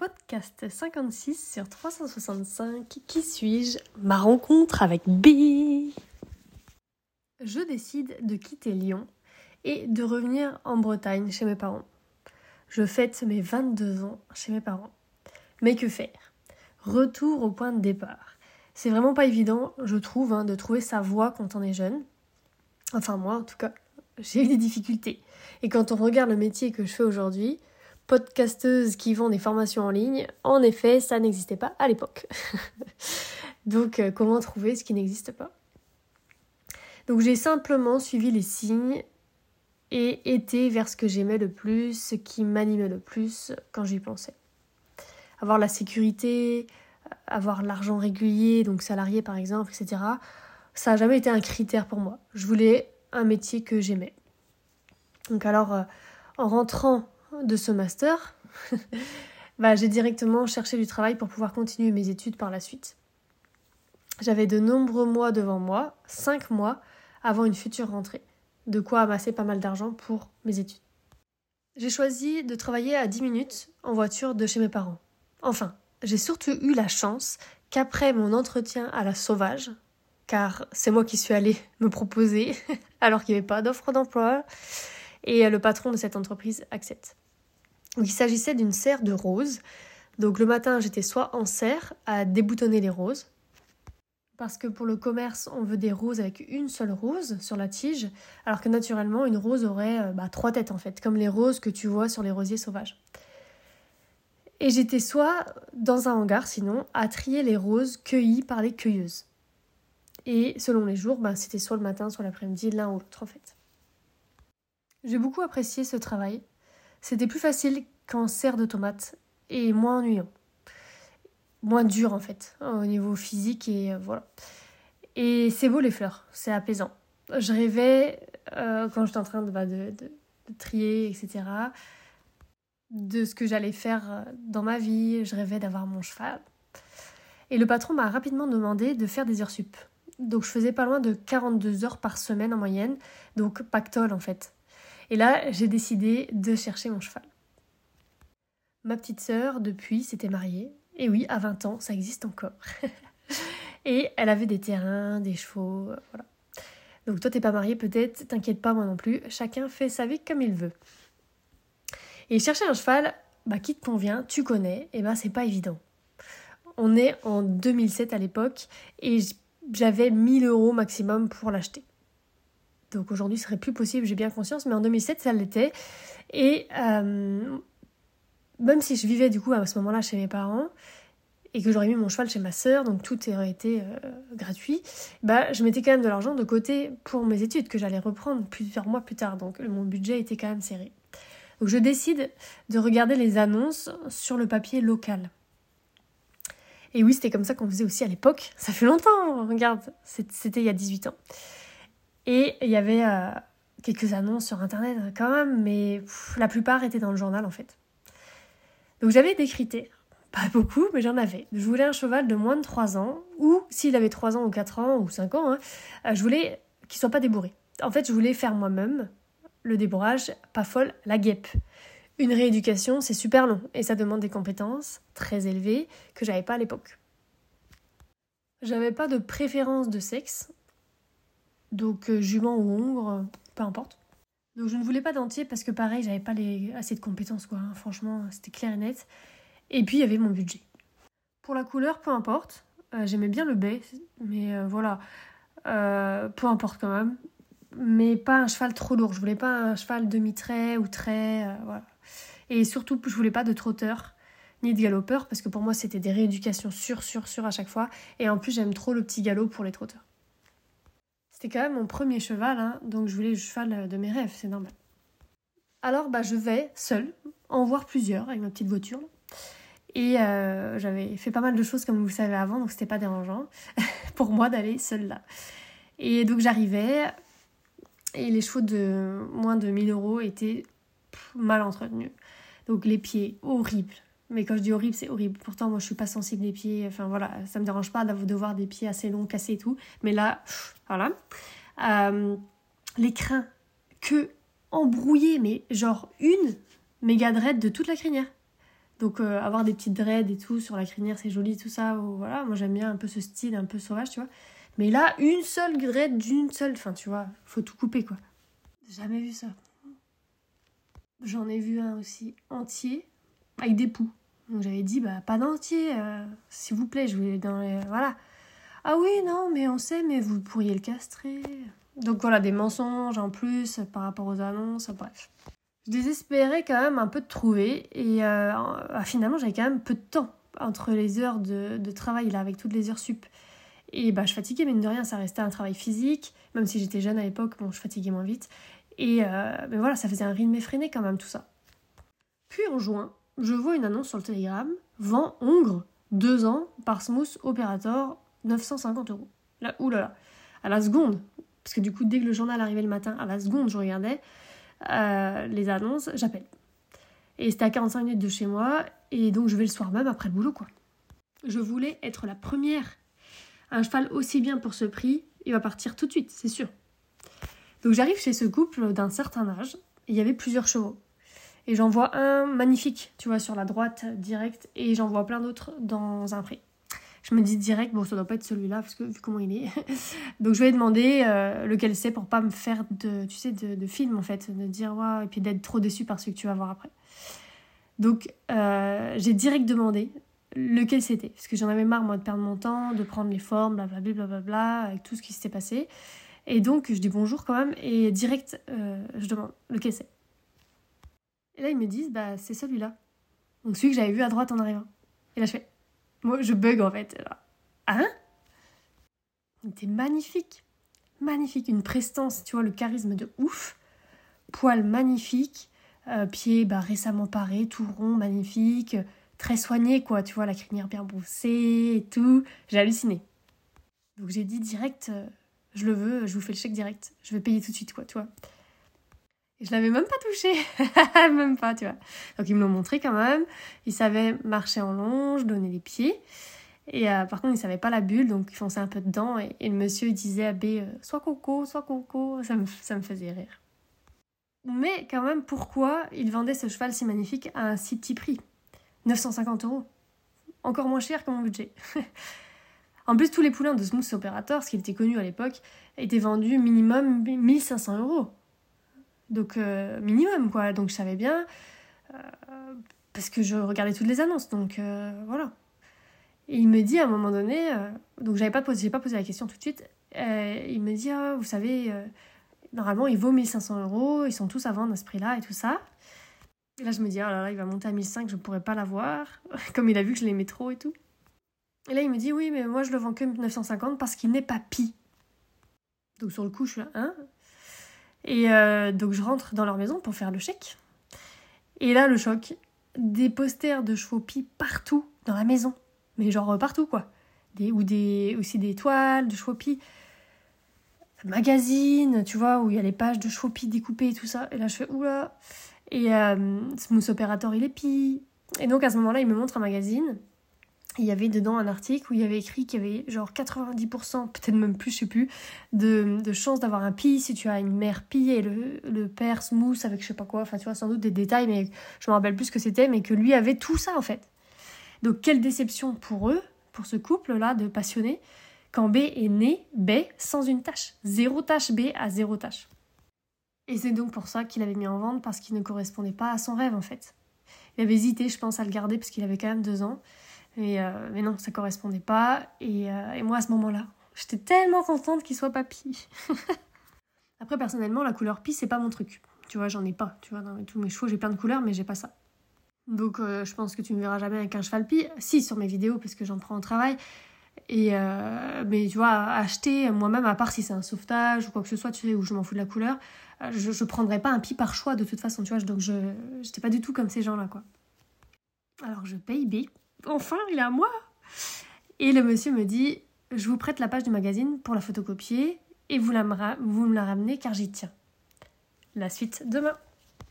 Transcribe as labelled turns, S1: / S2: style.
S1: podcast 56 sur 365. Qui suis-je? Ma rencontre avec B. Je décide de quitter Lyon et de revenir en Bretagne chez mes parents. Je fête mes 22 ans chez mes parents. Mais que faire? Retour au point de départ. C'est vraiment pas évident, je trouve, hein, de trouver sa voie quand on est jeune. Enfin, moi, en tout cas, j'ai eu des difficultés. Et quand on regarde le métier que je fais aujourd'hui, podcasteuse qui vend des formations en ligne, en effet, ça n'existait pas à l'époque. Donc, euh, comment trouver ce qui n'existe pas? Donc, j'ai simplement suivi les signes et été vers ce que j'aimais le plus, ce qui m'animait le plus quand j'y pensais. Avoir la sécurité, avoir l'argent régulier, donc salarié par exemple, etc. Ça n'a jamais été un critère pour moi. Je voulais un métier que j'aimais. Donc alors, euh, en rentrant de ce master, bah, j'ai directement cherché du travail pour pouvoir continuer mes études par la suite. J'avais de nombreux mois devant moi, cinq mois avant une future rentrée, de quoi amasser pas mal d'argent pour mes études. J'ai choisi de travailler à 10 minutes en voiture de chez mes parents. Enfin, j'ai surtout eu la chance qu'après mon entretien à la sauvage, car c'est moi qui suis allée me proposer alors qu'il n'y avait pas d'offre d'emploi, et le patron de cette entreprise accepte. Il s'agissait d'une serre de roses. Donc le matin, j'étais soit en serre à déboutonner les roses, parce que pour le commerce, on veut des roses avec une seule rose sur la tige, alors que naturellement, une rose aurait euh, bah, trois têtes en fait, comme les roses que tu vois sur les rosiers sauvages. Et j'étais soit dans un hangar, sinon, à trier les roses cueillies par les cueilleuses. Et selon les jours, bah, c'était soit le matin, soit l'après-midi, l'un ou l'autre en fait. J'ai beaucoup apprécié ce travail c'était plus facile qu'en serre de tomate et moins ennuyant. Moins dur en fait, au niveau physique et euh, voilà. Et c'est beau les fleurs, c'est apaisant. Je rêvais, euh, quand j'étais en train bah, de, de, trier, etc., de ce que j'allais faire euh, dans ma vie. Je rêvais d'avoir mon cheval. Et le patron m'a rapidement demandé de faire des heures sup. Donc je faisais pas loin de 42 heures par semaine en moyenne, donc pactole en fait. Et là, j'ai décidé de chercher mon cheval. Ma petite sœur, depuis, s'était mariée. Et oui, à 20 ans, ça existe encore. et elle avait des terrains, des chevaux, euh, voilà. Donc toi, t'es pas mariée peut-être, t'inquiète pas, moi non plus. Chacun fait sa vie comme il veut. Et chercher un cheval, bah, qui te convient, tu connais, et bah c'est pas évident. On est en 2007 à l'époque et j'avais 1000 euros maximum pour l'acheter. Donc aujourd'hui, ce serait plus possible, j'ai bien conscience, mais en 2007, ça l'était. Et euh, même si je vivais du coup à ce moment-là chez mes parents, et que j'aurais mis mon cheval chez ma sœur, donc tout aurait été euh, gratuit, bah, je mettais quand même de l'argent de côté pour mes études que j'allais reprendre plusieurs mois plus tard, donc mon budget était quand même serré. Donc je décide de regarder les annonces sur le papier local. Et oui, c'était comme ça qu'on faisait aussi à l'époque. Ça fait longtemps, regarde, c'était il y a 18 ans. Et il y avait euh, quelques annonces sur internet quand même, mais la plupart étaient dans le journal en fait. Donc j'avais critères. Pas beaucoup, mais j'en avais. Je voulais un cheval de moins de 3 ans, ou s'il avait 3 ans ou 4 ans ou 5 ans, hein, euh, je voulais qu'il soit pas débourré. En fait, je voulais faire moi-même le débourrage, pas folle, la guêpe. Une rééducation, c'est super long et ça demande des compétences très élevées que j'avais pas à l'époque. J'avais pas de préférence de sexe, donc euh, jument ou hongre, euh, peu importe. Donc je ne voulais pas d'entier parce que pareil, j'avais pas les... assez de compétences quoi. Hein. Franchement, c'était clair et net. Et puis il y avait mon budget. Pour la couleur, peu importe. Euh, j'aimais bien le baie, mais voilà, peu importe quand même. Mais pas un cheval trop lourd. Je voulais pas un cheval demi-trait ou trait. Et surtout, je voulais pas de trotteur ni de galopeur parce que pour moi c'était des rééducations sur sur sur à chaque fois. Et en plus, j'aime trop le petit galop pour les trotteurs. C'était quand même mon premier cheval, hein, donc je voulais le cheval de mes rêves, c'est normal. Alors bah, je vais seule en voir plusieurs avec ma petite voiture. Et euh, j'avais fait pas mal de choses comme vous le savez avant, donc c'était pas dérangeant pour moi d'aller seule là. Et donc j'arrivais, et les chevaux de moins de 1000 euros étaient mal entretenus. Donc les pieds horribles, mais quand je dis horrible, c'est horrible. Pourtant, moi, je suis pas sensible des pieds. Enfin, voilà, ça me dérange pas de voir des pieds assez longs, cassés et tout. Mais là, voilà. Euh, les crins, que embrouillés, mais genre une méga de toute la crinière. Donc euh, avoir des petites dreads et tout sur la crinière, c'est joli, tout ça. voilà, moi j'aime bien un peu ce style un peu sauvage, tu vois. Mais là, une seule dread d'une seule, enfin tu vois, faut tout couper quoi. Jamais vu ça. J'en ai vu un aussi entier avec des poux. J'avais dit bah pas d'entier, euh, s'il vous plaît, je voulais dans les voilà. Ah oui non mais on sait mais vous pourriez le castrer. Donc voilà des mensonges en plus par rapport aux annonces, bref. Je désespérais quand même un peu de trouver et euh, finalement j'avais quand même peu de temps entre les heures de, travail là avec toutes les heures sup. Et bah je fatiguais mais de rien, ça restait un travail physique, même si j'étais jeune à l'époque, bon je fatiguais moins vite. Et euh, mais voilà, ça faisait un rythme effréné quand même tout ça. Puis en juin, je vois une annonce sur le Telegram vend Hongre, 2 ans, par Smooth Operator, 950 euros. Là, oulala. À la seconde, parce que du coup, dès que le journal arrivait le matin, à la seconde, je regardais euh, les annonces, j'appelle. Et c'était à 45 minutes de chez moi, et donc je vais le soir même après le boulot, quoi. Je voulais être la première. Un cheval aussi bien pour ce prix, il va partir tout de suite, c'est sûr. Donc j'arrive chez ce couple d'un certain âge, il y avait plusieurs chevaux. Et j'en vois un magnifique, tu vois, sur la droite direct, et j'en vois plein d'autres dans un pré. Je me dis direct, bon, ça doit pas être celui-là, parce que vu comment il est. Donc je vais demander euh, lequel c'est pour pas me faire de, tu sais, de, film, en fait, de dire, waouh, et puis d'être trop déçu par ce que tu vas voir après. Donc euh, j'ai direct demandé lequel c'était, parce que j'en avais marre, moi, de perdre mon temps, de prendre les formes, blablabla, blablabla, avec tout ce qui s'était passé. Et donc je dis bonjour quand même, et direct, euh, je demande lequel c'est. Et là, ils me disent, bah, c'est celui-là. Donc celui que j'avais vu à droite en arrivant. Et là, je fais, moi, je bug en fait. Hein? Il était magnifique. Magnifique. Une prestance, tu vois, le charisme de ouf. Poil magnifique. Euh, pied bah, récemment paré, tout rond, magnifique. Très soigné, quoi. Tu vois, la crinière bien brossée et tout. J'ai halluciné. Donc j'ai dit direct, euh, je le veux, je vous fais le chèque direct. Je vais payer tout de suite, quoi, tu vois je l'avais même pas touché, même pas, tu vois. Donc ils me l'ont montré quand même. Ils savaient marcher en longe, donner les pieds. Et euh, par contre, ils savaient pas la bulle, donc ils fonçaient un peu dedans. Et, le monsieur disait à B, euh, soit coco, soit coco. Ça me, ça me faisait rire. Mais quand même, pourquoi il vendait ce cheval si magnifique à un si petit prix? 950 euros. Encore moins cher que mon budget. en plus, tous les poulains de Smooth Operator, ce qui était connu à l'époque, étaient vendus minimum 1500 euros. Donc, euh, minimum, quoi. Donc, je savais bien. Euh, parce que je regardais toutes les annonces. Donc, euh, voilà. Et il me dit à un moment donné. donc, j'avais pas posé, pas posé la question tout de suite. il me dit ah, Vous savez, normalement, il vaut 1500 euros. Ils sont tous à vendre à ce prix-là et tout ça. Et là, je me dis, oh là là, il va monter à 1500, je ne pourrais pas l'avoir. Comme il a vu que je l'aimais trop et tout. Et là, il me dit, oui, mais moi, je le vends que 950 parce qu'il n'est pas pi. Donc, sur le coup, je suis hein? Et euh, donc je rentre dans leur maison pour faire le chèque. Et là, le choc, des posters de pis partout dans la maison. Mais genre partout, quoi. Des, ou des, aussi des toiles de pis. Magazine, tu vois, où il y a les pages de pis découpées et tout ça. Et là, je fais oula. Et euh, Smooth Operator, il est pis. Et donc à ce moment-là, il me montre un magazine il y avait dedans un article où il y avait écrit qu'il y avait genre 90%, peut-être même plus, je sais plus, de, chances d'avoir un pie si tu as une mère pie et le, le père smooth avec je sais pas quoi, enfin tu vois, sans doute des détails, mais je me rappelle plus ce que c'était, mais que lui avait tout ça en fait. Donc quelle déception pour eux, pour ce couple-là de passionnés, quand B est né, B sans une tâche. Zéro tâche B à zéro tâche. Et c'est donc pour ça qu'il avait mis en vente, parce qu'il ne correspondait pas à son rêve en fait. Il avait hésité, je pense, à le garder parce qu'il avait quand même deux ans. Euh, mais non, ça correspondait pas. Euh, et, moi, à ce moment-là, j'étais tellement contente qu'il soit papy. Après, personnellement, la couleur pie, c'est pas mon truc. Tu vois, j'en ai pas. Tu vois, dans tous mes chevaux, j'ai plein de couleurs, mais j'ai pas ça. Donc, euh, je pense que tu me verras jamais avec un cheval pie. Si, sur mes vidéos, parce que j'en prends au travail. Et mais tu vois, acheter moi-même, à part si c'est un sauvetage ou quoi que ce soit, tu sais, où je m'en fous de la couleur, je, je prendrais pas un pie par choix de toute façon, tu vois. Donc, je j'étais pas du tout comme ces gens-là, quoi. Alors, je paye B enfin, il est à moi. Et le monsieur me dit, je vous prête la page du magazine pour la photocopier et vous, la, vous me la ramenez car j'y tiens. La suite demain.